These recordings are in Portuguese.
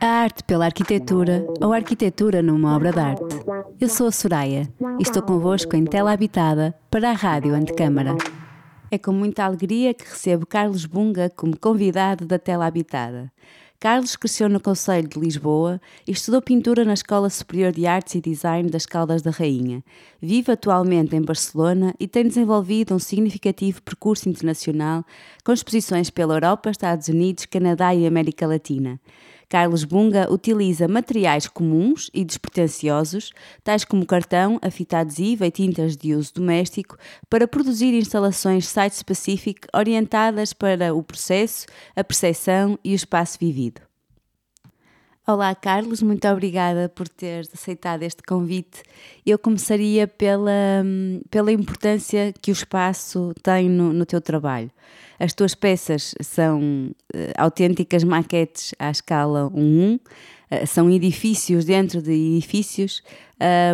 A arte pela arquitetura ou arquitetura numa obra de arte. Eu sou a Soraya e estou convosco em Tela Habitada para a Rádio Antecâmara. É com muita alegria que recebo Carlos Bunga como convidado da Tela Habitada. Carlos cresceu no Conselho de Lisboa e estudou pintura na Escola Superior de Artes e Design das Caldas da Rainha. Vive atualmente em Barcelona e tem desenvolvido um significativo percurso internacional com exposições pela Europa, Estados Unidos, Canadá e América Latina. Carlos Bunga utiliza materiais comuns e despretensiosos, tais como cartão, a fita adesiva e tintas de uso doméstico, para produzir instalações site-specific orientadas para o processo, a percepção e o espaço vivido. Olá, Carlos, muito obrigada por teres aceitado este convite. Eu começaria pela, pela importância que o espaço tem no, no teu trabalho. As tuas peças são uh, autênticas maquetes à escala 1-1, uh, eh, são edifícios dentro de edifícios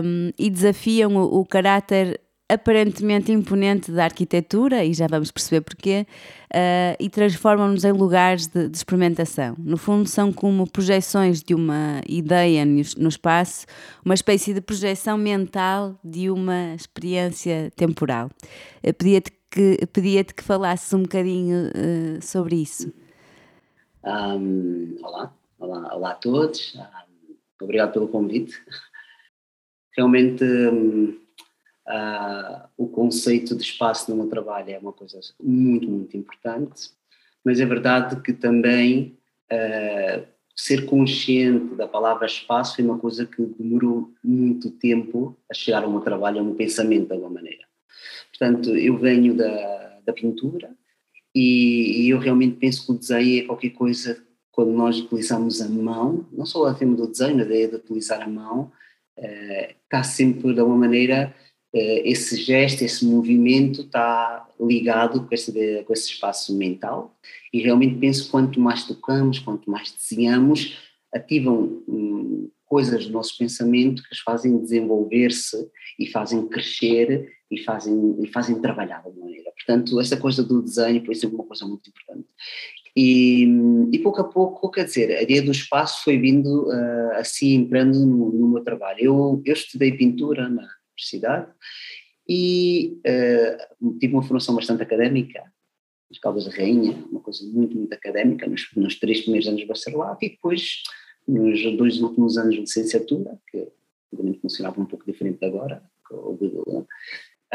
um, e desafiam o, o caráter aparentemente imponente da arquitetura, e já vamos perceber porquê, uh, e transformam-nos em lugares de, de, experimentação. No fundo, são como projeções de uma ideia no, no espaço, uma espécie de projeção mental de uma experiência temporal. Pedia-te que, pedia que falasses um bocadinho uh, sobre isso. Um, olá. olá, olá a todos, obrigado pelo convite. Realmente. Um, Uh, o conceito de espaço no meu trabalho é uma coisa muito, muito importante, mas é verdade que também uh, ser consciente da palavra espaço foi uma coisa que demorou muito tempo a chegar ao meu trabalho, ao meu pensamento de alguma maneira. Portanto, eu venho da, da pintura e, e eu realmente penso que o desenho é qualquer coisa quando nós utilizamos a mão, não só o tema do desenho, a ideia de utilizar a mão, uh, está sempre de alguma maneira esse gesto, esse movimento está ligado com esse, com esse espaço mental e realmente penso quanto mais tocamos, quanto mais desenhamos, ativam hum, coisas do nosso pensamento que as fazem desenvolver-se e fazem crescer e fazem, e fazem trabalhar de maneira. Portanto, essa coisa do desenho foi sempre uma coisa muito importante. E, e, pouco a pouco, quer dizer, a ideia do espaço foi vindo uh, assim entrando no, no, meu trabalho. Eu, eu estudei pintura na, universidade e uh, tive uma formação bastante académica, nas Caldas da Rainha, uma coisa muito, muito académica, nos, nos três primeiros anos de bacharelato e depois nos dois últimos anos de licenciatura, que obviamente funcionava um pouco diferente agora,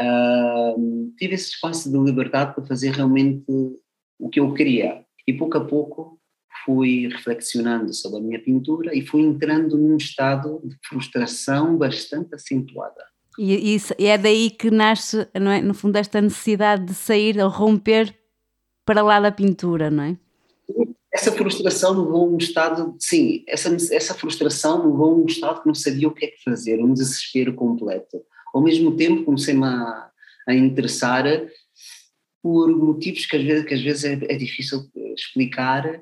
uh, tive esse espaço de liberdade para fazer realmente o que eu queria e pouco a pouco fui reflexionando sobre a minha pintura e fui entrando num estado de frustração bastante acentuada. E, e, é daí que nasce, não é? no fundo, esta necessidade de sair ou romper para lá da pintura, não é? Essa frustração levou a um estado, sim, essa, essa frustração levou a um estado que não sabia o que é que fazer, um desespero completo. Ao mesmo tempo comecei-me a, a interessar por motivos que às vezes, que às vezes é, é difícil explicar,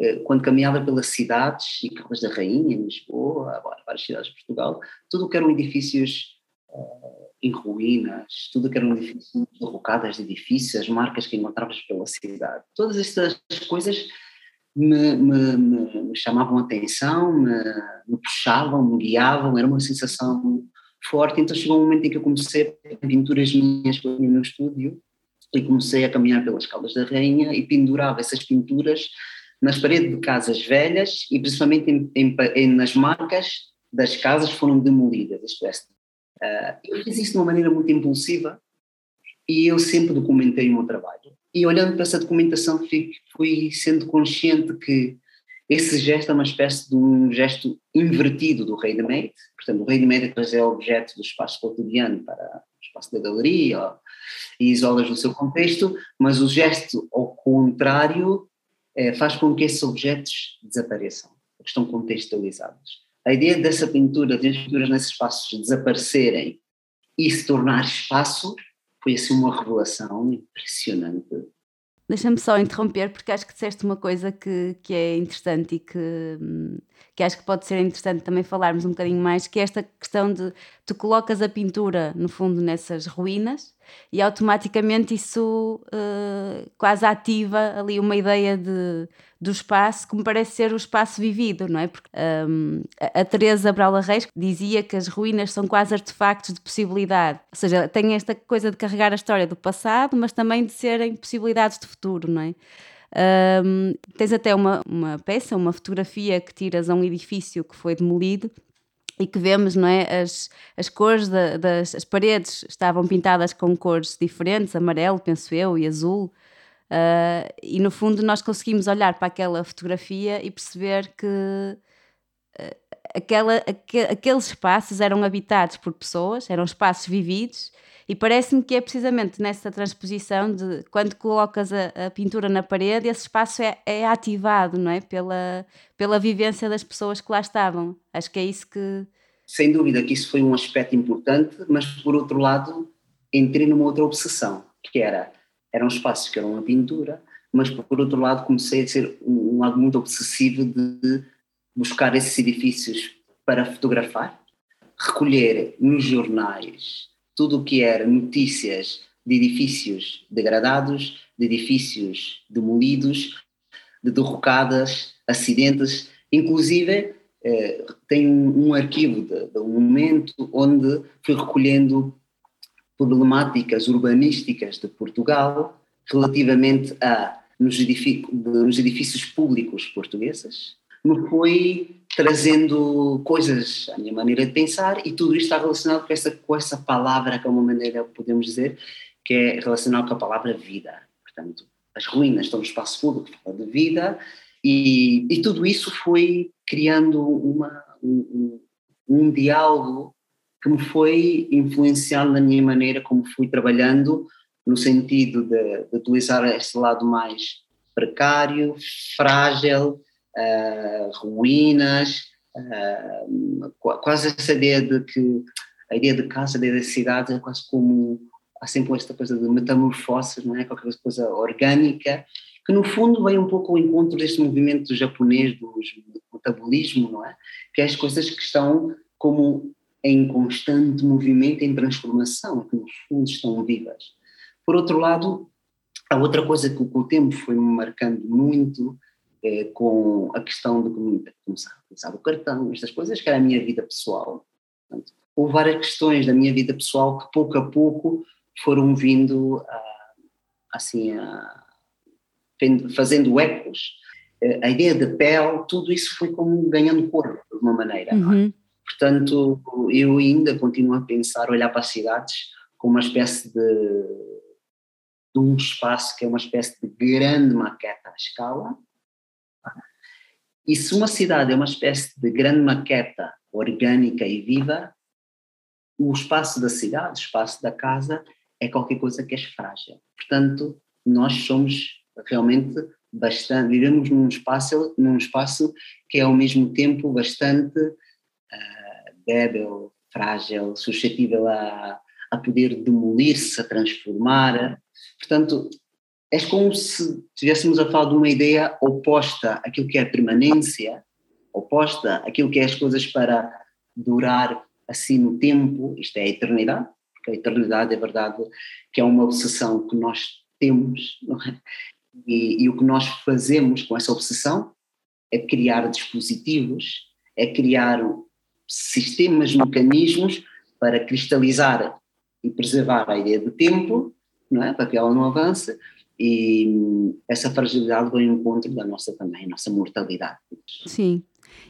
eh, quando caminhava pelas cidades, e Caldas da Rainha, em Lisboa, várias cidades de Portugal, tudo o que eram edifícios em ruínas, tudo que eram edifícios, derrocadas de edifícios, as marcas que encontravas pela cidade. Todas estas coisas me, me, me, me chamavam a atenção, me, puxavam, me guiavam, era uma sensação forte. Então chegou um momento em que eu comecei a pinturas minhas no meu estúdio e comecei a caminhar pelas Caldas da Rainha e pendurava essas pinturas nas paredes de casas velhas e principalmente em, em, nas marcas das casas que foram demolidas, isto é, Uh, eu fiz isso de uma maneira muito impulsiva e eu sempre documentei o meu trabalho. E olhando para essa documentação fui sendo consciente que esse gesto é uma espécie de um gesto invertido do ready-made, portanto o ready-made é trazer objetos do espaço cotidiano para o espaço da galeria e isolas no seu contexto, mas o gesto ao contrário é, faz com que esses objetos desapareçam, porque estão contextualizados a ideia dessa pintura, de as pinturas nesses espaços desaparecerem e se tornar espaço, foi assim uma revelação impressionante. Deixa-me só interromper, porque acho que disseste uma coisa que, que é interessante e que, que acho que pode ser interessante também falarmos um bocadinho mais, que é esta questão de tu colocas a pintura, no fundo, nessas ruínas, e automaticamente isso uh, quase ativa ali uma ideia de, do espaço que me parece ser o espaço vivido, não é? Porque um, a Teresa Braula Reis dizia que as ruínas são quase artefactos de possibilidade, ou seja, tem esta coisa de carregar a história do passado, mas também de serem possibilidades de futuro, não é? Um, tens até uma, uma peça, uma fotografia que tiras a um edifício que foi demolido e que vemos, não é? As, as cores da, das as paredes estavam pintadas com cores diferentes, amarelo, penso eu, e azul. Uh, e no fundo nós conseguimos olhar para aquela fotografia e perceber que uh, aquela, aqu aqueles espaços eram habitados por pessoas, eram espaços vividos e parece-me que é precisamente nessa transposição de quando colocas a, a pintura na parede, esse espaço é, é, ativado, não é? Pela, pela vivência das pessoas que lá estavam. Acho que é isso que. Sem dúvida que isso foi um aspecto importante, mas por outro lado, entrei numa outra obsessão, que era, eram espaços que eram uma pintura, mas por outro lado comecei a ser um, um lado muito obsessivo de buscar esses edifícios para fotografar, recolher nos jornais tudo o que era notícias de edifícios degradados, de edifícios demolidos, de derrocadas, acidentes, inclusive eh, tem um, arquivo de, de, um momento onde fui recolhendo problemáticas urbanísticas de Portugal relativamente a nos, nos edifícios públicos portugueses, me foi trazendo coisas à minha maneira de pensar e tudo isto está relacionado com essa, com essa palavra, que é uma maneira, podemos dizer, que é relacionado com a palavra vida. Portanto, as ruínas estão no espaço público, fala de vida, e, e tudo isso foi criando uma, um, um diálogo que me foi influenciando na minha maneira como fui trabalhando, no sentido de, de utilizar este lado mais precário, frágil, ruínas, uh, quase essa ideia de que a ideia de casa, a ideia da cidade é quase como há sempre esta coisa de metamorfose, não é? Qualquer coisa orgânica, que no fundo vem um pouco ao encontro deste movimento japonês do metabolismo, não é? Que é as coisas que estão como em constante movimento, em transformação, que no fundo estão vivas. Por outro lado, a outra coisa que o tempo foi marcando muito é, com a questão de começar a utilizar o cartão, estas coisas, que era a minha vida pessoal. Portanto, houve várias questões da minha vida pessoal que pouco a pouco foram vindo a, assim, a, fazendo ecos. Eh, a ideia de pele, tudo isso foi como ganhando corpo, de uma maneira. É? Uhum. Portanto, eu ainda continuo a pensar, olhar para as cidades como uma espécie de, de um espaço que é uma espécie de grande maqueta à escala, e se uma cidade é uma espécie de grande maqueta orgânica e viva, o espaço da cidade, o espaço da casa, é qualquer coisa que é frágil. Portanto, nós somos realmente bastante, vivemos num espaço, num espaço que é ao mesmo tempo bastante uh, débil, frágil, suscetível a, a poder demolir-se, a transformar. Portanto, é como se estivéssemos a falar de uma ideia oposta àquilo que é a permanência, oposta àquilo que é as coisas para durar assim no tempo, isto é a eternidade, porque a eternidade é verdade que é uma obsessão que nós temos, é? e, e o que nós fazemos com essa obsessão é criar dispositivos, é criar sistemas, mecanismos para cristalizar e preservar a ideia de tempo, não é? para que ela não avance, e essa fragilidade vem ao encontro da nossa também, nossa mortalidade. Sim,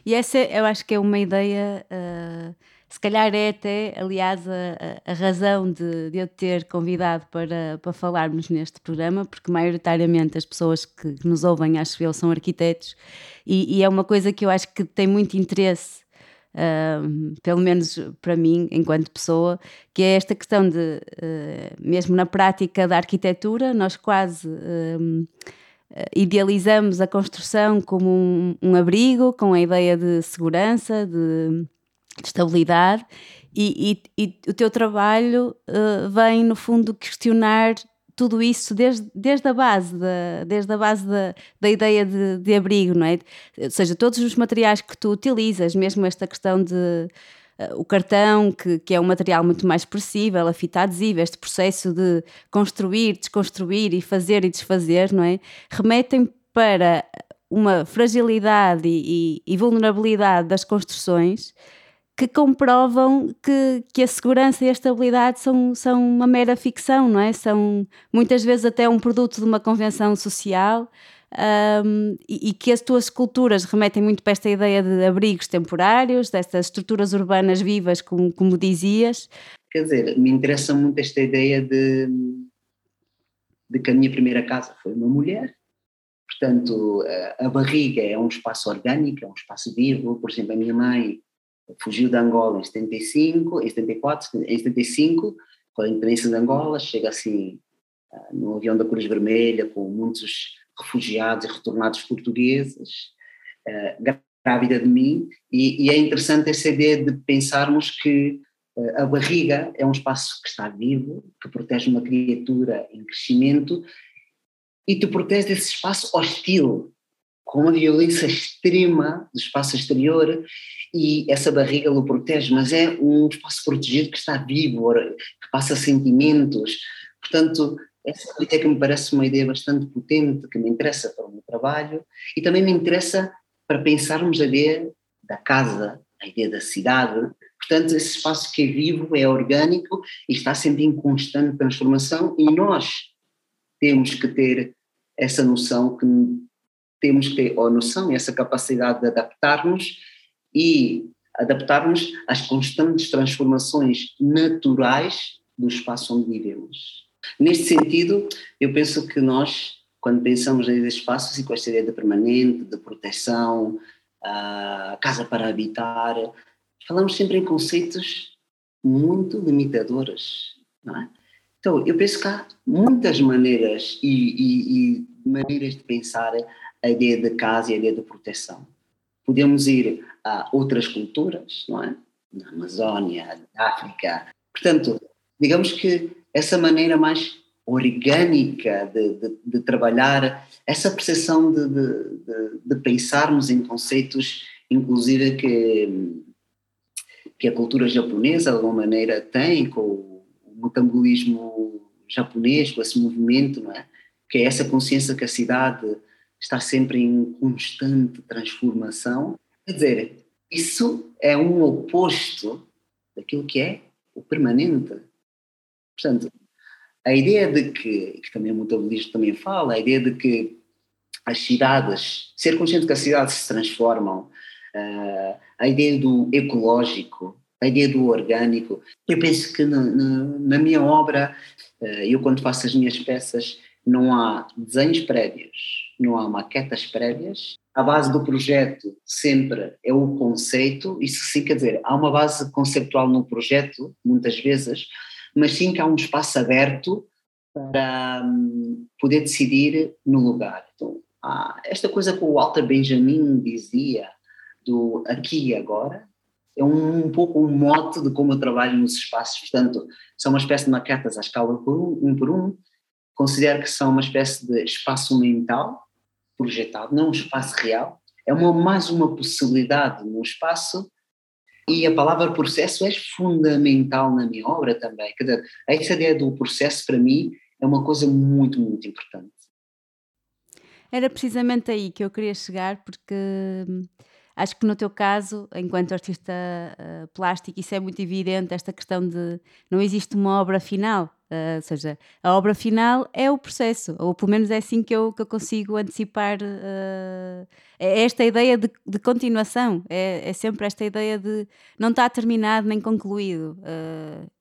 e essa eu acho que é uma ideia, uh, se calhar é até, aliás, a, a razão de, de, eu ter convidado para, para falarmos neste programa, porque maioritariamente as pessoas que, que nos ouvem, acho eu, são arquitetos, e, e é uma coisa que eu acho que tem muito interesse Uh, pelo menos para mim, enquanto pessoa, que é esta questão de, uh, mesmo na prática da arquitetura, nós quase uh, idealizamos a construção como um, um, abrigo, com a ideia de segurança, de, de estabilidade, e, e, e, o teu trabalho vem, no fundo, questionar tudo isso desde, desde a base, da, desde a base da, da ideia de, de abrigo, não é? Ou seja, todos os materiais que tu utilizas, mesmo esta questão de o cartão, que, que é um material muito mais expressível, a fita adesiva, este processo de construir, desconstruir e fazer e desfazer, não é? Remetem para uma fragilidade e, e, vulnerabilidade das construções que comprovam que, que a segurança e a estabilidade são, são uma mera ficção, não é? São muitas vezes até um produto de uma convenção social um, e, e, que as tuas esculturas remetem muito para esta ideia de abrigos temporários, destas estruturas urbanas vivas, como, como dizias. Quer dizer, me interessa muito esta ideia de, de que a minha primeira casa foi uma mulher Portanto, a barriga é um espaço orgânico, é um espaço vivo. Por exemplo, a minha mãe fugiu de Angola em 75, em 74, em 75, com a independência de Angola, chega assim ah, no avião da Cruz Vermelha com muitos refugiados e retornados portugueses, ah, grávida de mim, e, e é interessante essa ideia de pensarmos que ah, a barriga é um espaço que está vivo, que protege uma criatura em crescimento e tu proteges esse espaço hostil, com uma violência extrema do espaço exterior e essa barriga o protege, mas é um espaço protegido que está vivo, que passa sentimentos. Portanto, essa é que me parece uma ideia bastante potente, que me interessa para o meu trabalho e também me interessa para pensarmos a ideia da casa, a ideia da cidade. Portanto, esse espaço que é vivo, é orgânico e está sempre em constante transformação e nós temos que ter essa noção que temos que ter, a noção e essa capacidade de adaptar-nos e adaptar-nos às constantes transformações naturais do espaço onde vivemos. Neste sentido, eu penso que nós, quando pensamos em espaços e com esta ideia de permanente, de proteção, a casa para habitar, falamos sempre em conceitos muito limitadores, é? Então, eu penso que há muitas maneiras e, e, e maneiras de pensar a ideia de casa e a ideia de proteção. Podemos ir a outras culturas, não é? Na Amazónia, na África. Portanto, digamos que essa maneira mais orgânica de, de, de trabalhar, essa percepção de, de, pensarmos em conceitos, inclusive que, que a cultura japonesa, de alguma maneira, tem com metabolismo japonês, com esse movimento, não é? que é essa consciência que a cidade está sempre em constante transformação. Quer dizer, isso é um oposto daquilo que é o permanente. Portanto, a ideia de que, que também o metabolismo também fala, a ideia de que as cidades, ser consciente que as cidades se transformam, uh, a ideia do ecológico, a ideia do orgânico. Eu penso que na, na, na minha obra, eh, eu quando faço as minhas peças, não há desenhos prévios, não há maquetas prévias. A base do projeto sempre é o conceito, isso sim quer dizer, há uma base conceptual no projeto, muitas vezes, mas sim que há um espaço aberto para um, poder decidir no lugar. Então, há esta coisa que o Walter Benjamin dizia, do aqui e agora, é um, um, pouco um mote de como eu trabalho nos espaços. Portanto, são uma espécie de maquetas à escala por um, um por um. Considero que são uma espécie de espaço mental projetado, não um espaço real. É uma, mais uma possibilidade no espaço e a palavra processo é fundamental na minha obra também. Quer dizer, essa ideia do processo para mim é uma coisa muito, muito importante. Era precisamente aí que eu queria chegar, porque hum, Acho que no teu caso, enquanto artista uh, plástico, isso é muito evidente, esta questão de não existe uma obra final, uh, ou seja, a obra final é o processo, ou pelo menos é assim que eu, que eu consigo antecipar uh, esta ideia de, de continuação, é, é, sempre esta ideia de não está terminado nem concluído,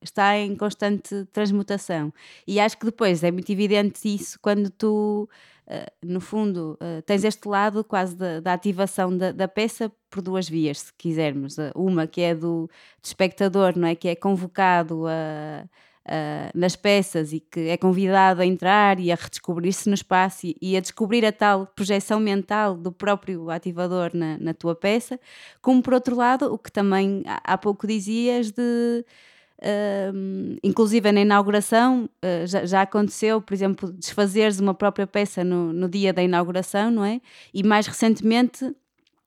está em constante transmutação. E acho que depois é muito evidente isso quando tu uh, no fundo, uh, tens este lado quase da, da ativação da, da, peça por duas vias, se quisermos. Uh, uma que é do, do, espectador, não é? Que é convocado a, a, nas peças e que é convidado a entrar e a redescobrir-se no espaço e, e, a descobrir a tal projeção mental do próprio ativador na, na tua peça. Como, por outro lado, o que também há pouco dizias de Uh, inclusive na inauguração uh, já, já, aconteceu, por exemplo, desfazeres uma própria peça no, no, dia da inauguração, não é? E mais recentemente,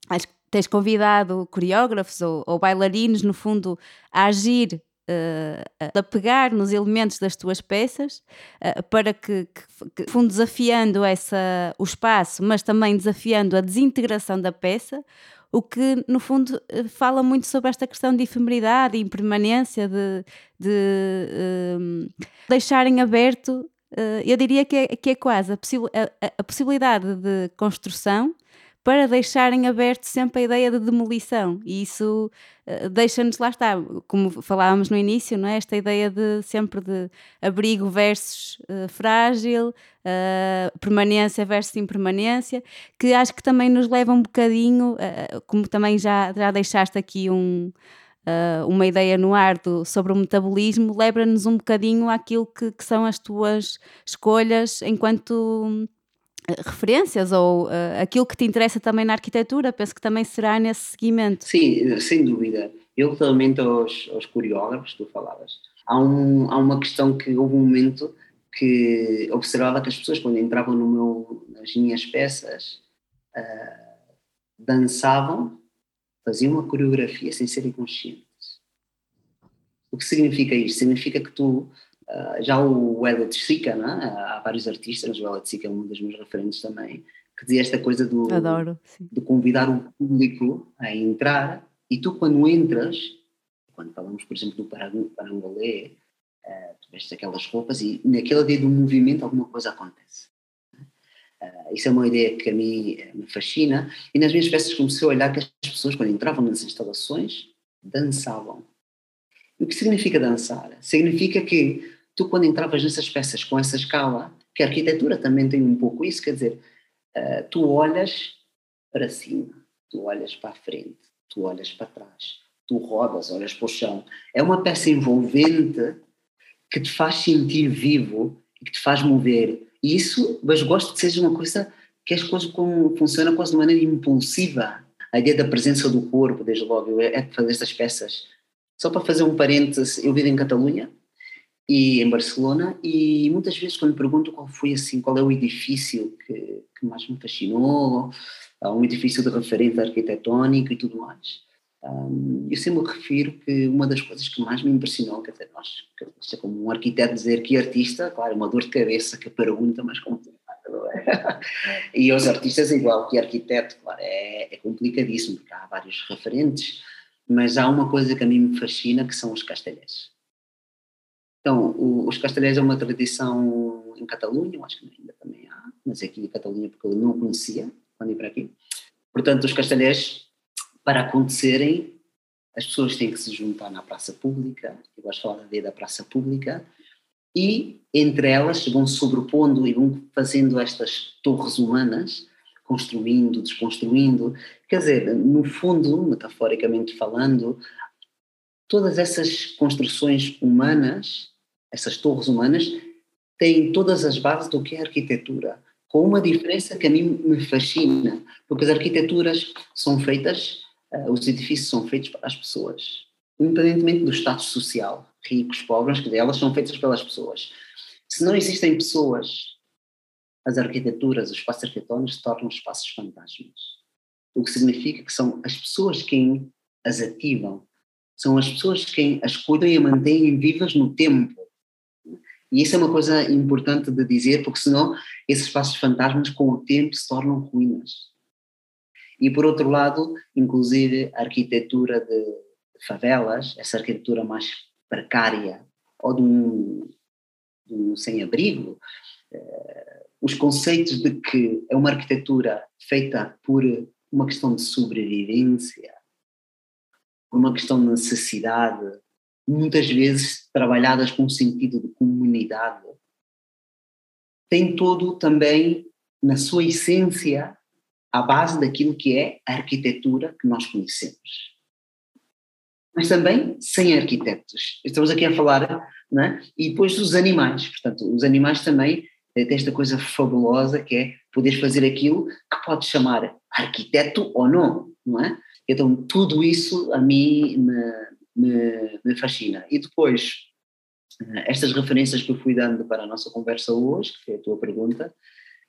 acho que tens convidado coreógrafos ou, ou bailarinos, no fundo, a agir uh, a pegar nos elementos das tuas peças uh, para que, que, que desafiando essa, o espaço, mas também desafiando a desintegração da peça, o que no fundo eh, fala muito sobre esta questão de efemeridade e impermanência, de, de uh, deixarem aberto, eu diria que é, que é quase a, possi a, a possibilidade de construção para deixarem aberto sempre a ideia de demolição e isso uh, deixa-nos lá estar, como falávamos no início, não é? esta ideia de sempre de abrigo versus uh, frágil, uh, permanência versus impermanência, que acho que também nos leva um bocadinho, como também já, já deixaste aqui um, uma ideia no ar do, sobre o metabolismo, leva-nos um bocadinho àquilo que, que são as tuas escolhas enquanto referências ou uh, aquilo que te interessa também na arquitetura, penso que também será nesse seguimento. Sim, sem dúvida. Eu relativamente aos, aos coreógrafos, tu falavas, há, um, há uma questão que houve um momento que observava que as pessoas quando entravam no meu, nas minhas peças uh, dançavam, faziam uma coreografia sem serem conscientes. O que significa isto? Significa que tu Uh, já o Elliot Sica, é? há vários artistas, mas o Elliot Sica é um dos meus referentes também, que dizia esta coisa do, Adoro, de convidar o público a entrar e tu quando entras, quando falamos por exemplo do parangolé, uh, tu vestes aquelas roupas e naquela ideia do movimento alguma coisa acontece. Uh, isso é uma ideia que a mim me fascina e nas minhas peças comecei a olhar que as pessoas quando entravam nas instalações dançavam. O que significa dançar? Significa que tu quando entravas nessas peças com essa escala, que a arquitetura também tem um pouco isso, quer dizer, uh, tu olhas para cima, tu olhas para a frente, tu olhas para trás, tu rodas, olhas para o chão. É uma peça envolvente que te faz sentir vivo e que te faz mover. E isso, mas gosto que seja uma coisa que as coisas como, funcionam quase de maneira impulsiva. A ideia da presença do corpo, desde logo, é, é fazer estas peças. Só para fazer um parênteses, eu vivo em Catalunha e em Barcelona e muitas vezes quando pergunto qual foi assim, qual é o edifício que, que mais me fascinou, um edifício de referente arquitetónico e tudo mais, um, eu sempre refiro que uma das coisas que mais me impressionou, quer dizer, nós, é como um arquiteto dizer que artista, claro, é uma dor de cabeça que pergunta complicada, não é? E os artistas, igual que arquiteto, claro, é, é complicadíssimo, porque há vários referentes, mas há uma coisa que a mim me fascina, que são os castelhés então, o, os castelhais é uma tradição em Catalunha, acho que ainda também há, mas aqui em Catalunha porque eu não conhecia quando ia para aqui. Portanto, os castelhais, para acontecerem, as pessoas têm que se juntar na praça pública, eu gosto de falar da ideia da praça pública, e entre elas vão sobrepondo e vão fazendo estas torres humanas, construindo, desconstruindo. Quer dizer, no fundo, metaforicamente falando, todas essas construções humanas, essas torres humanas, têm todas as bases do que é arquitetura, com uma diferença que a mim me fascina, porque as arquiteturas são feitas, uh, os edifícios são feitos para as pessoas, independentemente do status social, ricos, pobres, que elas são feitas pelas pessoas. Se não existem pessoas, as arquiteturas, os espaços arquitetónicos se tornam espaços fantasmas. O que significa que são as pessoas quem as ativam, são as pessoas que as cuidam e mantêm vivas no tempo. E isso é uma coisa importante de dizer, porque senão esses espaços fantasmas com o tempo se tornam ruínas. E por outro lado, inclusive a arquitetura de favelas, essa arquitetura mais precária, ou de um, um sem-abrigo, eh, os conceitos de que é uma arquitetura feita por uma questão de sobrevivência, por uma questão de necessidade, muitas vezes trabalhadas com sentido de comunidade, tem todo também, na sua essência, a base daquilo que é a arquitetura que nós conhecemos. Mas também sem arquitetos. Estamos aqui a falar, né? e depois dos animais. Portanto, os animais também têm esta coisa fabulosa que é poder fazer aquilo que pode chamar arquiteto ou não, não é? Então, tudo isso a mim me, me, me fascina. E depois, eh, estas referências que eu fui dando para a nossa conversa hoje, que foi a tua pergunta,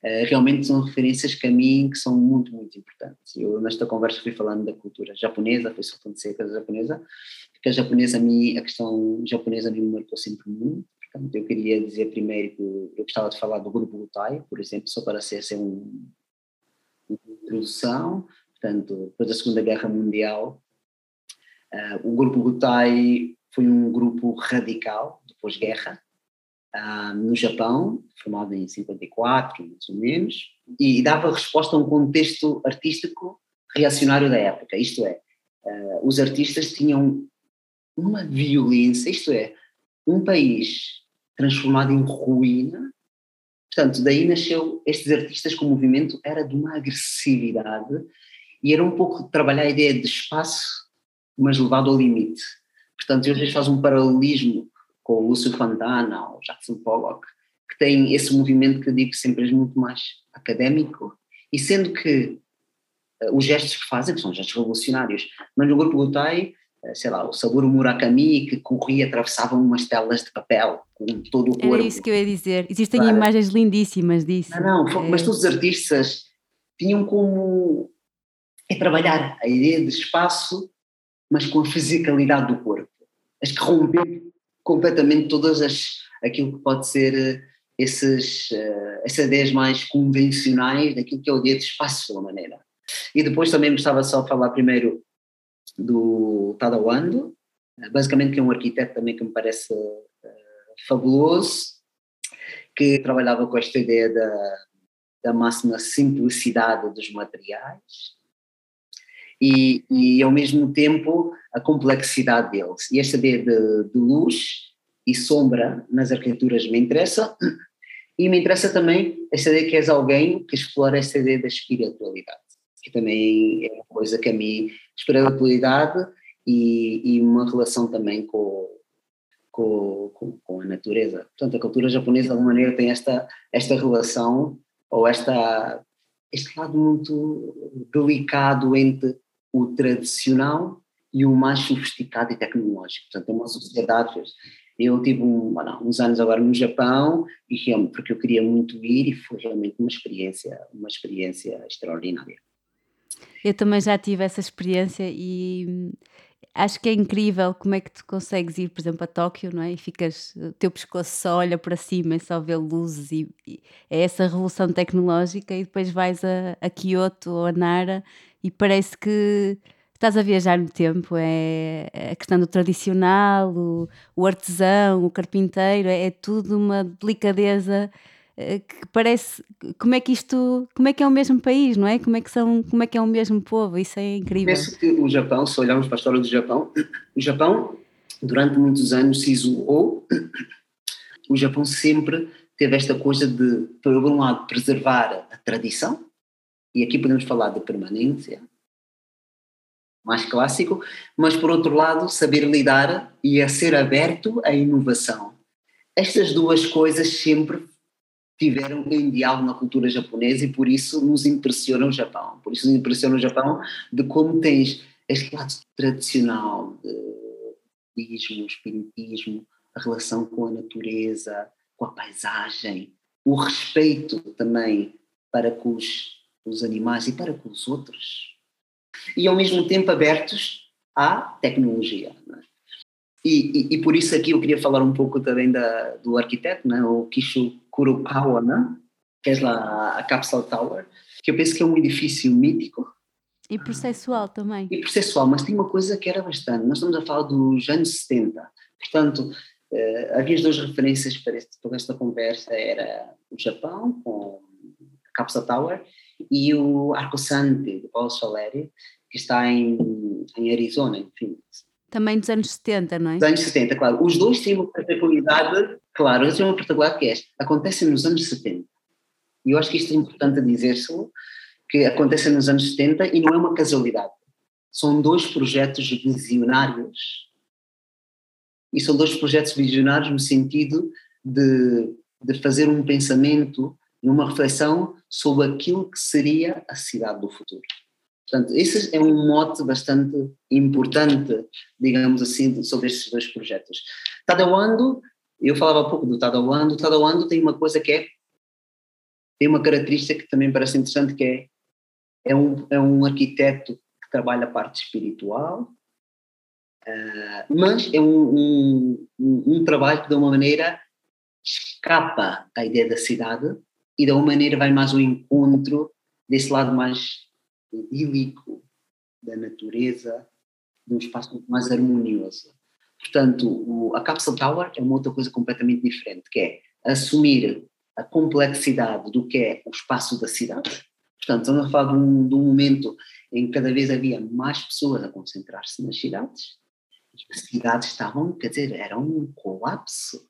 uh, realmente são referências que a mim que são muito, muito importantes. Eu nesta conversa fui falando da cultura japonesa, fui soltando seca japonesa, porque a japonesa a mim, a questão japonesa a mim me marcou sempre muito, portanto eu queria dizer primeiro que eu gostava de falar do grupo Gutai, por exemplo, só para ser assim, um, uma introdução, portanto, depois da Segunda Guerra Mundial, uh, o grupo Gutai foi um grupo radical, depois guerra, uh, no Japão, formado em 54, mais ou menos, e dava resposta a um contexto artístico reacionário da época, isto é, uh, os artistas tinham uma violência, isto é, um país transformado em ruína, portanto, daí nasceu estes artistas com o movimento, era de uma agressividade e era um pouco trabalhar a ideia de espaço, mas levado ao limite. Portanto, eu às vezes faço um paralelismo com o Lúcio Fontana ou Jackson Pollock, que tem esse movimento que eu digo sempre é muito mais académico, e sendo que uh, os gestos que fazem, que são gestos revolucionários, mas no grupo Gutai, uh, sei lá, o Saburo Murakami, que corria, atravessava umas telas de papel com todo o corpo. Era isso que eu ia dizer, existem claro. imagens lindíssimas disso. Não, não, é... mas todos os artistas tinham como é trabalhar a ideia de espaço, mas com a fisicalidade do corpo. Acho que romper completamente todas as aquilo que pode ser eh, esses, uh, essas ideias mais convencionais daquilo que é o dia de espaço de uma maneira. E depois também gostava só de falar primeiro do Tadao Ando, eh, basicamente que é um arquiteto também que me parece uh, fabuloso, que trabalhava com esta ideia da, da máxima simplicidade dos materiais, e, e ao mesmo tempo a complexidade deles. E esta ideia de, de luz e sombra nas arquiteturas me interessa, e me interessa também esta ideia que és alguém que explora esta ideia da espiritualidade, que também é uma coisa que a mim, espiritualidade e, e uma relação também com, com, com, com, a natureza. Portanto, a cultura japonesa, de alguma maneira, tem esta, esta relação, ou esta, este lado muito delicado entre o tradicional e o mais sofisticado e tecnológico. Portanto, é uma sociedade. Eu tive um, não, uns anos agora no Japão e porque eu queria muito ir e foi realmente uma experiência, uma experiência extraordinária. Eu também já tive essa experiência e acho que é incrível como é que tu consegues ir, por exemplo, a Tóquio, não é? E ficas, o teu pescoço só olha para cima e só vê luzes e, e é essa revolução tecnológica e depois vais a, a Kyoto ou a Nara e parece que estás a viajar no tempo. É, é a questão do tradicional, o, o artesão, o carpinteiro, é, é tudo uma delicadeza que parece como é que isto como é que é o mesmo país não é? Como é que são como é que é o mesmo povo? Isso é incrível. Penso que o Japão se olharmos para a história do Japão o Japão durante muitos anos se isolou. O Japão sempre teve esta coisa de por um lado preservar a tradição e aqui podemos falar de permanência, mais clássico, mas por outro lado, saber lidar e a ser aberto à inovação. Estas duas coisas sempre tiveram um diálogo na cultura japonesa e por isso nos impressiona o Japão. Por isso nos impressiona o Japão de como tens este lado tradicional de ismo, espiritismo, a relação com a natureza, com a paisagem, o respeito também para com os os animais e para com os outros. E ao mesmo tempo abertos à tecnologia. É? E, e, e, por isso aqui eu queria falar um pouco também da, do arquiteto, né? o Kisho Kurokawa, né? que é lá a Capsule Tower, que eu penso que é um edifício mítico. E processual também. E processual, mas tem uma coisa que era bastante. Nós estamos a falar dos anos 70. Portanto, uh, havia as duas referências para, este, para esta conversa, era o Japão, com a Capsule Tower, e o Arco Sante, de Paulo Soleri, que está em, em Arizona, enfim. Também dos anos 70, não é? Dos anos 70, claro. Os dois têm uma particularidade, claro, eles têm uma particularidade que é esta, acontecem nos anos 70. E eu acho que isto é importante dizer-se, que acontecem nos anos 70 e não é uma casualidade. São dois projetos visionários. E são dois projetos visionários no sentido de, de fazer um pensamento e uma reflexão sobre aquilo que seria a cidade do futuro. Portanto, esse é um mote bastante importante, digamos assim, sobre estes dois projetos. Tadawando, eu falava um pouco do Tadawando, o Tadawando tem uma coisa que é tem uma característica que também parece interessante que é, é, um, é um arquiteto que trabalha a parte espiritual, uh, mas é um, um, um, trabalho que de uma maneira escapa à ideia da cidade e de uma maneira vai mais ao encontro desse lado mais idílico da natureza, de um espaço muito mais harmonioso. Portanto, o, a Capsule Tower é uma outra coisa completamente diferente, que é assumir a complexidade do que é o espaço da cidade. Portanto, estamos a falar de um, de um momento em que cada vez havia mais pessoas a concentrar-se nas cidades. As cidades estavam, quer dizer, era um colapso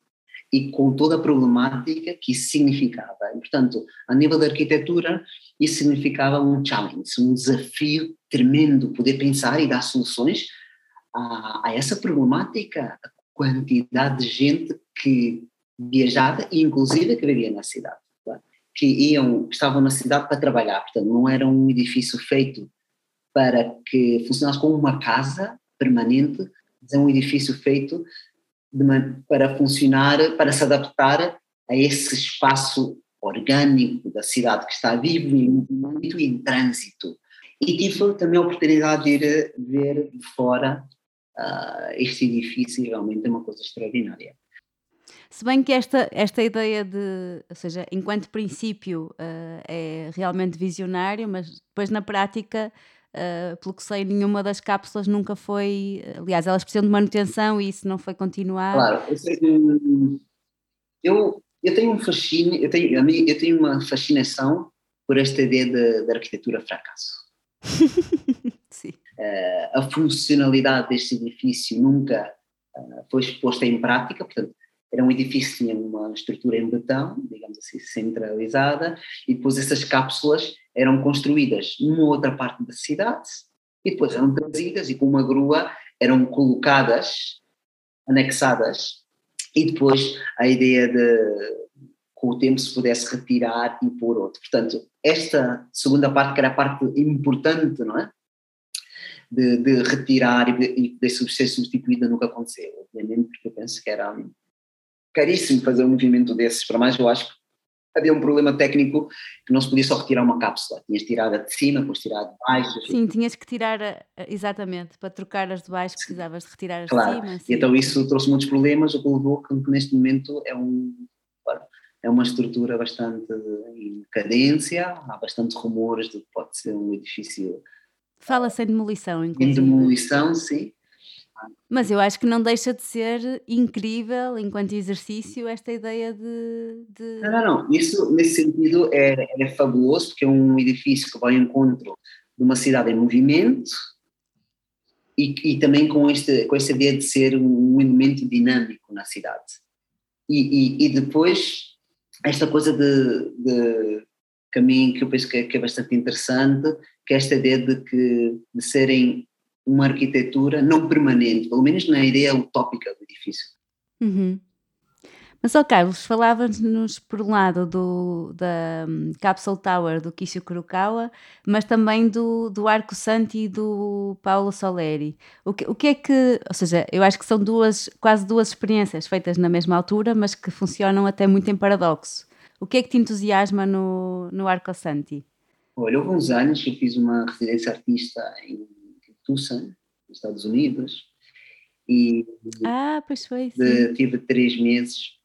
e com toda a problemática que isso significava. E, portanto, a nível da arquitetura, isso significava um challenge, um desafio tremendo, poder pensar e dar soluções a, a essa problemática, a quantidade de gente que viajava e inclusive que vivia na cidade, que iam, estavam na cidade para trabalhar, portanto não era um edifício feito para que funcionasse como uma casa permanente, mas é um edifício feito de, para funcionar, para se adaptar a esse espaço orgânico da cidade que está vivo e em trânsito. E tive também a oportunidade de ir ver de fora uh, este edifício, realmente é uma coisa extraordinária. Se bem que esta, esta ideia de, ou seja, enquanto princípio uh, é realmente visionário, mas depois na prática, uh, pelo que sei, nenhuma das cápsulas nunca foi. Aliás, elas precisam de manutenção e isso não foi continuar. Claro, eu, eu tenho um fascínio, eu tenho, eu tenho uma fascinação por esta ideia da arquitetura fracasso. Uh, a funcionalidade deste edifício nunca uh, foi exposta em prática, portanto, era um edifício que tinha uma estrutura em betão, digamos assim, centralizada, e depois essas cápsulas eram construídas numa outra parte da cidade, e depois eram trazidas e com uma grua eram colocadas, anexadas, e depois a ideia de com o tempo se pudesse retirar e pôr outro. Portanto, esta segunda parte, que era a parte importante, não é? De, de retirar e de, ser substituída nunca aconteceu, obviamente, porque eu penso que era caríssimo fazer um movimento desses, para mais eu acho que havia um problema técnico que não se podia só retirar uma cápsula, tinhas tirada de cima, depois tirar de baixo. Sim, tinhas que tirar, exatamente, para trocar as de baixo precisavas de retirar as claro. de cima. Sim. E então isso trouxe muitos problemas, o que levou que neste momento é um é uma estrutura bastante em cadência, há bastante rumores de que pode ser um edifício. Fala-se em demolição, inclusive. Em demolição, sim. Mas eu acho que não deixa de ser incrível, enquanto exercício, esta ideia de. de... Não, não, não. Isso, nesse sentido, é, é fabuloso, porque é um edifício que vai ao encontro de uma cidade em movimento e, e também com, este, com esta ideia de ser um elemento dinâmico na cidade. E, e, e depois esta coisa de, de caminho que eu penso que é, que é, bastante interessante, que é esta ideia de, que, de serem uma arquitetura não permanente, pelo menos na ideia utópica do edifício. Uhum. Mas, ó Carlos, falavas-nos por um lado do, da um, Capsule Tower do Kishio Kurokawa, mas também do, do Arco Santi e do Paulo Soleri. O que, o que é que, ou seja, eu acho que são duas, quase duas experiências feitas na mesma altura, mas que funcionam até muito em paradoxo. O que é que te entusiasma no, no Arco Santi? Olha, houve uns anos que eu fiz uma residência artista em Tucson, nos Estados Unidos, e ah, pois foi, de, tive três meses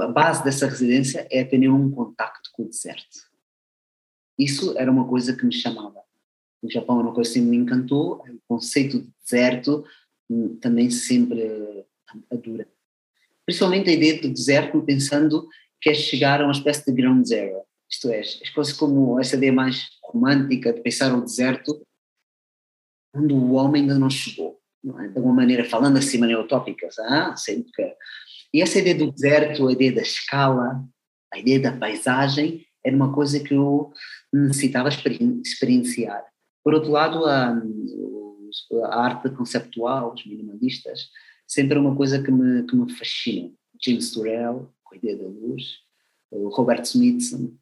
a base dessa residência é ter um contacto com o deserto. Isso era uma coisa que me chamava. O Japão era uma coisa que me encantou, o conceito de deserto hum, também sempre adora. Principalmente a ideia do deserto, pensando que é chegar a uma espécie de ground zero. Isto é, as coisas como essa ideia mais romântica de pensar o deserto onde o homem ainda não chegou. Não é? De alguma maneira, falando assim, de maneira utópica, ah, sempre que e essa ideia do deserto, a ideia da escala, a ideia da paisagem, era uma coisa que eu necessitava experienciar. Por outro lado, a, a arte conceptual, os minimalistas, sempre é uma coisa que me, que me fascina. James Turrell, a ideia da luz, o Robert Smithson,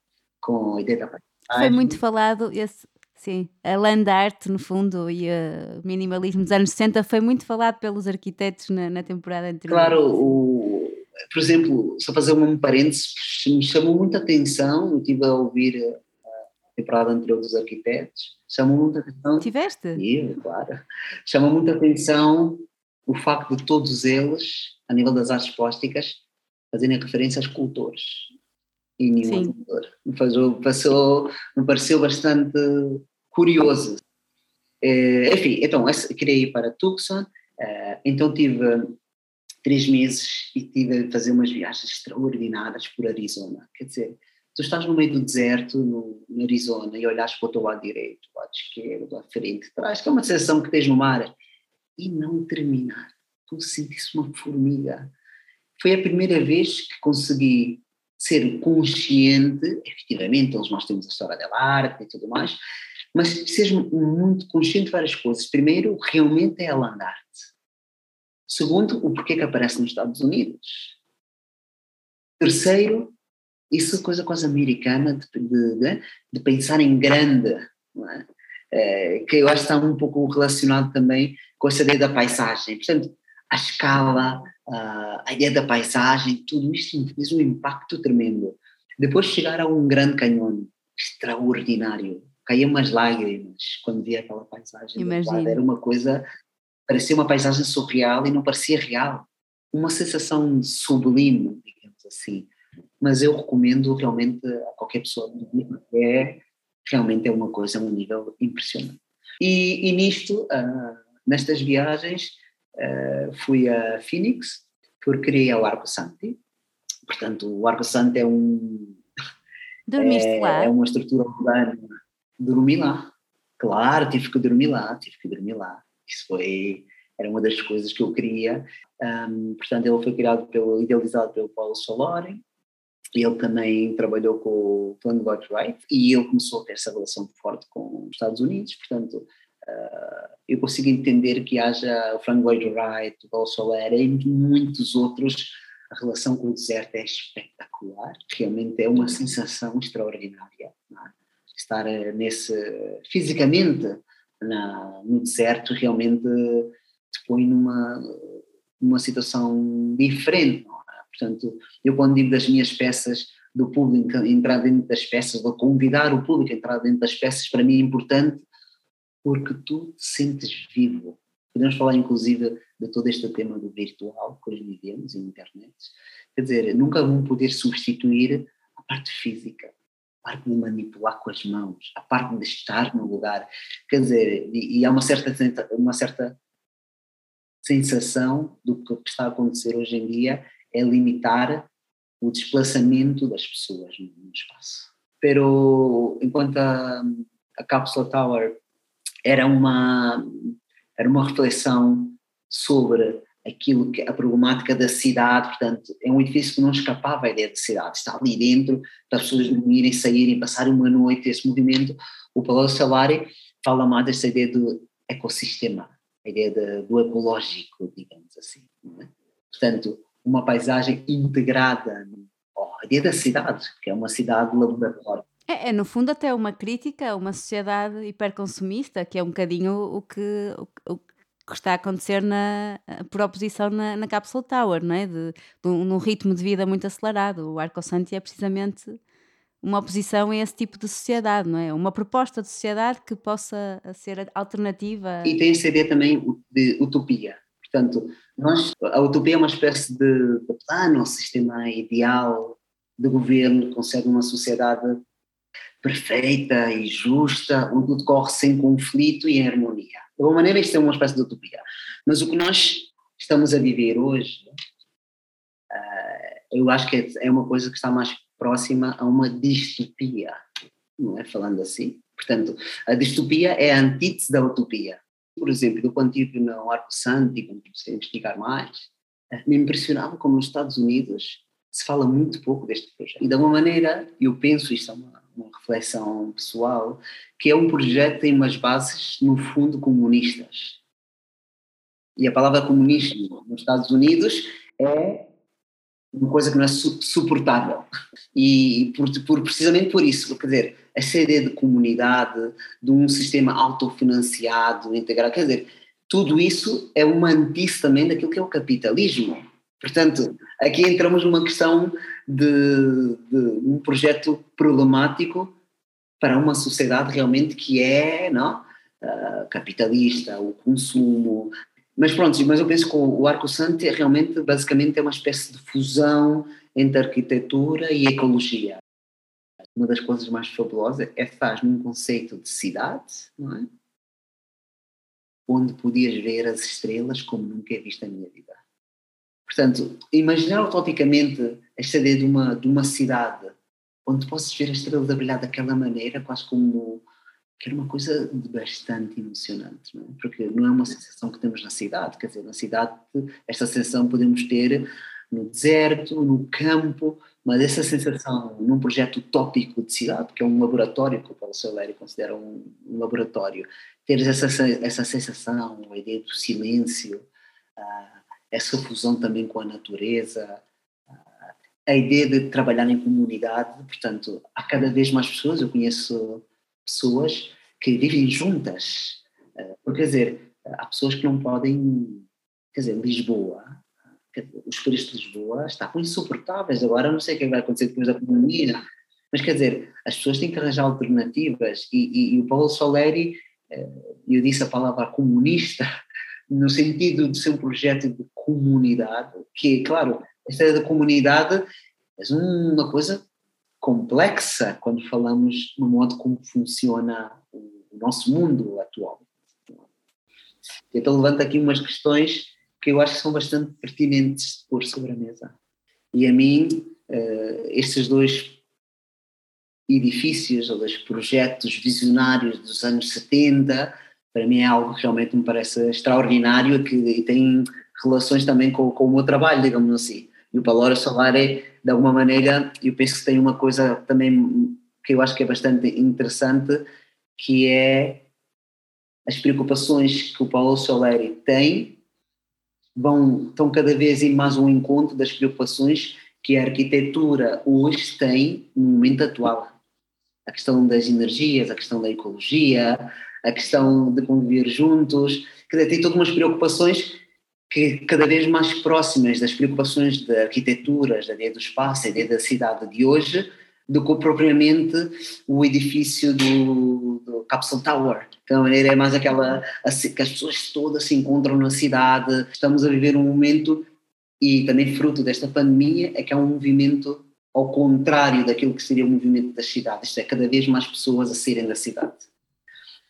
com a ideia da paisagem. Foi muito falado esse, Sim, a land art, no fundo, e o minimalismo dos anos 60 foi muito falado pelos arquitetos na, na temporada anterior. Claro, o, por exemplo, só fazer um parênteses, me chamou muita atenção, eu estive a ouvir a temporada anterior dos arquitetos, chamou muita atenção. Tiveste? Sim, claro. Chamou muita atenção o facto de todos eles, a nível das artes plásticas, fazerem referência a escultores. E nenhum escultor. Me, passou, passou, me pareceu bastante curioso. Eh, enfim, então, queria ir para Tucson, eh, então tive três meses e tive a fazer umas viagens extraordinárias por Arizona. Quer dizer, tu estás no meio do deserto, no, no Arizona, e olhas para o teu lado direito, lado esquerdo, à frente, trás, que é uma sensação que tens no mar, e não terminar. Tu sentiste uma formiga. Foi a primeira vez que consegui ser consciente, efetivamente, eles nós temos a história da arte e tudo mais, mas seres muito consciente de várias coisas. Primeiro, realmente é a land art. Segundo, o porquê que aparece nos Estados Unidos. Terceiro, isso é coisa quase americana de, de, de pensar em grande, é? É, que eu acho que está um pouco relacionado também com essa ideia da paisagem. Portanto, a escala, a ideia da paisagem, tudo isto fez um impacto tremendo. Depois chegar a um grande canhão extraordinário, caíam umas lágrimas quando via aquela paisagem. Imagina. Era uma coisa parecia uma paisagem surreal e não parecia real. Uma sensação sublime, digamos assim. Mas eu recomendo realmente a qualquer pessoa, é realmente é uma coisa um nível impressionante. E, e nisto, uh, nestas viagens, uh, fui a Phoenix, porque queria o Arco Santi. Portanto, o Arco Santi é um. Dormiste é, lá? É uma estrutura urbana. Dormi lá. Claro, tive que dormir lá, tive que dormir lá. Isso foi, era uma das coisas que eu queria. Um, portanto, ele foi criado pelo, idealizado pelo Paulo Solari, ele também trabalhou com o Tony Lloyd Wright e ele começou a ter essa relação forte com os Estados Unidos, portanto, eu consigo entender que haja o Frank Lloyd Wright, o Paulo Solari e muitos outros, a relação com o deserto é espetacular, realmente é uma sensação extraordinária, é? estar eh, nesse, fisicamente, na, no deserto realmente te põe numa, numa situação diferente. É? Portanto, eu quando digo das minhas peças, do público entrar dentro das peças, de convidar o público a entrar dentro das peças, para mim é importante porque tu te sentes vivo. Podemos falar inclusive de todo este tema do virtual que hoje vivemos, em internet. Quer dizer, nunca vão poder substituir a parte física parte de manipular com as mãos, a parte de estar no lugar. Quer dizer, e, e há uma certa, uma certa sensação do que está a acontecer hoje em dia é limitar o desplaçamento das pessoas no, espaço. Pero enquanto a, a Cápsula Tower era uma era uma reflexão sobre aquilo que a problemática da cidade, portanto, é um edifício que não escapava à ideia de cidade, está ali dentro, para as pessoas dormirem, saírem, passarem uma noite, esse movimento, o Palácio Salari fala mais dessa ideia do ecossistema, a ideia de, do ecológico, digamos assim. É? Portanto, uma paisagem integrada, oh, a ideia da cidade, que é uma cidade laboratório. É, é, no fundo até uma crítica a uma sociedade hiperconsumista, que é um bocadinho o que, o, que está a acontecer na, por oposição na, na Capsule Tower, não é? De, de um, ritmo de vida muito acelerado. O Arco Santi é precisamente uma oposição a esse tipo de sociedade, não é? Uma proposta de sociedade que possa ser alternativa. E tem essa ideia também de utopia. Portanto, nós, a utopia é uma espécie de, de plano, um sistema ideal de governo que consegue uma sociedade perfeita e justa, onde tudo corre sem conflito e em harmonia. De alguma maneira, isto é uma espécie de utopia. Mas o que nós estamos a viver hoje, uh, eu acho que é, é uma coisa que está mais próxima a uma distopia, não é? Falando assim. Portanto, a distopia é a antítese da utopia. Por exemplo, do quando estive no Arco Santo e quando comecei a investigar mais, uh, me impressionava como nos Estados Unidos se fala muito pouco deste projeto. E de alguma maneira, eu penso, isto é uma uma reflexão pessoal, que é um projeto que tem umas bases, no fundo, comunistas. E a palavra comunismo nos Estados Unidos é uma coisa que não é suportável. E por, por, precisamente por isso, quer dizer, essa ideia de comunidade, de um sistema autofinanciado, integrado, quer dizer, tudo isso é uma antítese também daquilo que é o capitalismo. Portanto, aqui entramos numa questão de, de, um projeto problemático para uma sociedade realmente que é não, uh, capitalista, o consumo. Mas pronto, mas eu penso que o Arco Santo é realmente, basicamente, é uma espécie de fusão entre arquitetura e ecologia. Uma das coisas mais fabulosas é faz num conceito de cidade, não é? onde podias ver as estrelas como nunca é visto na minha vida. Portanto, imaginar automaticamente esta ideia de uma, de uma cidade onde possas ver as estrelas a brilhar daquela maneira, quase como que era uma coisa bastante emocionante, não é? porque não é uma sensação que temos na cidade, quer dizer, na cidade esta sensação podemos ter no deserto, no campo, mas essa sensação num projeto utópico de cidade, que é um laboratório, que o Paulo Soleri considera um, um laboratório, ter essa, essa sensação, a ideia do silêncio, uh, essa fusão também com a natureza, a ideia de trabalhar em comunidade, portanto, há cada vez mais pessoas, eu conheço pessoas que vivem juntas, uh, porque, quer dizer, há pessoas que não podem, quer dizer, Lisboa, os preços de Lisboa estavam insuportáveis, agora não sei o que vai acontecer depois da pandemia, mas quer dizer, as pessoas têm que arranjar alternativas e, e, e o Paulo Soleri eh, eu disse a palavra comunista, no sentido de ser um projeto de comunidade, que, claro, esta da comunidade é uma coisa complexa quando falamos no modo como funciona o nosso mundo atual. Então levanta aqui umas questões que eu acho que são bastante pertinentes de pôr sobre a mesa. E a mim, eh, estes dois edifícios ou dos projetos visionários dos anos 70, para mim é algo que realmente me parece extraordinário que tem relações também com, com o meu trabalho, digamos assim. E o Palora Solar é, de alguma maneira, eu penso que tem uma coisa também que eu acho que é bastante interessante, que é as preocupações que o Paulo Soleri tem vão, estão cada vez em mais um encontro das preocupações que a arquitetura hoje tem no momento atual. A questão das energias, a questão da ecologia, a questão de conviver juntos, quer dizer, tem todas umas preocupações que cada vez mais próximas das preocupações da arquitetura, da ideia do espaço, da ideia da cidade de hoje, do que propriamente o edifício do, do Capsule Tower. De maneira é mais aquela que as pessoas todas se encontram na cidade, estamos a viver um momento e também fruto desta pandemia é que há um movimento ao contrário daquilo que seria o movimento das cidades, isto é, cada vez mais pessoas a saírem da cidade,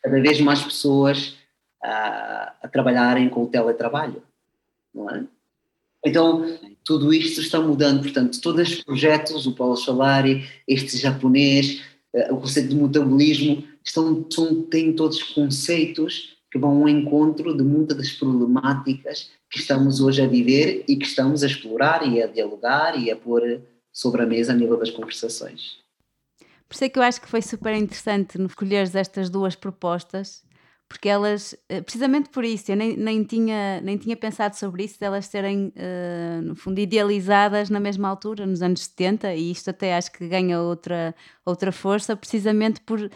cada vez mais pessoas a, a trabalharem com o teletrabalho, não é? Então, tudo isto está mudando, portanto, todos estes projetos, o Paulo Solari, este japonês, eh, o conceito de metabolismo, estão, são, têm todos conceitos que vão ao encontro de muitas das problemáticas que estamos hoje a viver e que estamos a explorar e a dialogar e a pôr sobre a mesa a nível das conversações. Por isso é que eu acho que foi super interessante escolheres estas duas propostas, porque elas, eh, precisamente por isso, eu nem, nem, tinha, nem tinha pensado sobre isso, delas serem, uh, no fundo, idealizadas na mesma altura, nos anos 70, e isto até acho que ganha outra, outra força, precisamente por uh,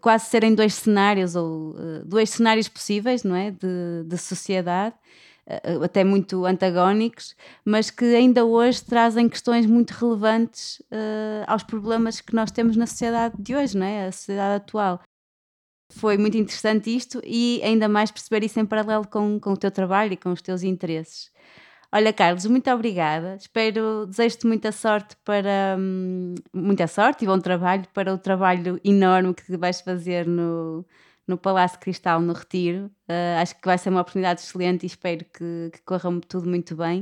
quase serem dois cenários, ou uh, dois cenários possíveis, não é, de, de sociedade, eh, até muito antagónicos, mas que ainda hoje trazem questões muito relevantes uh, aos problemas que nós temos na sociedade de hoje, não é? a sociedade atual. Foi muito interessante isto e ainda mais perceber isso em paralelo com, com o teu trabalho e com os teus interesses. Olha, Carlos, muito obrigada. Espero, desejo-te muita sorte para hum, muita sorte e bom trabalho para o trabalho enorme que vais fazer no, no Palácio Cristal, no Retiro. Uh, acho que vai ser uma oportunidade excelente e espero que, que corra tudo muito bem.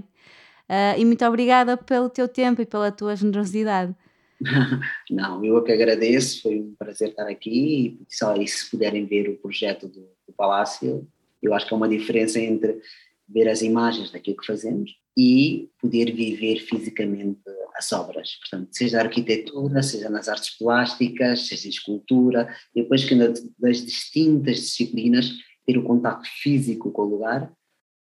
Uh, e muito obrigada pelo teu tempo e pela tua generosidade. Não, eu é que agradeço, foi um prazer estar aqui e só aí se puderem ver o projeto do, do Palácio, eu acho que é uma diferença entre ver as imagens daquilo que fazemos e poder viver fisicamente as obras, portanto, seja a arquitetura, seja nas artes plásticas, seja em escultura, e depois que das distintas disciplinas ter o contato físico com o lugar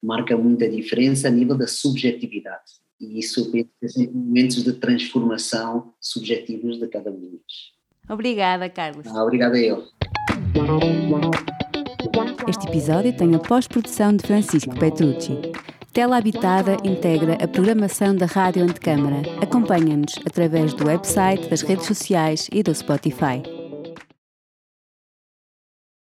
marca muita diferença a nível da subjetividade. E isso são momentos de transformação subjetivos de cada um deles. Obrigada, Carlos. Ah, obrigada eu. Este episódio tem a pós-produção de Francisco Petrucci. Tela Habitada integra a programação da Rádio Antecâmara. Acompanha-nos através do website, das redes sociais e do Spotify.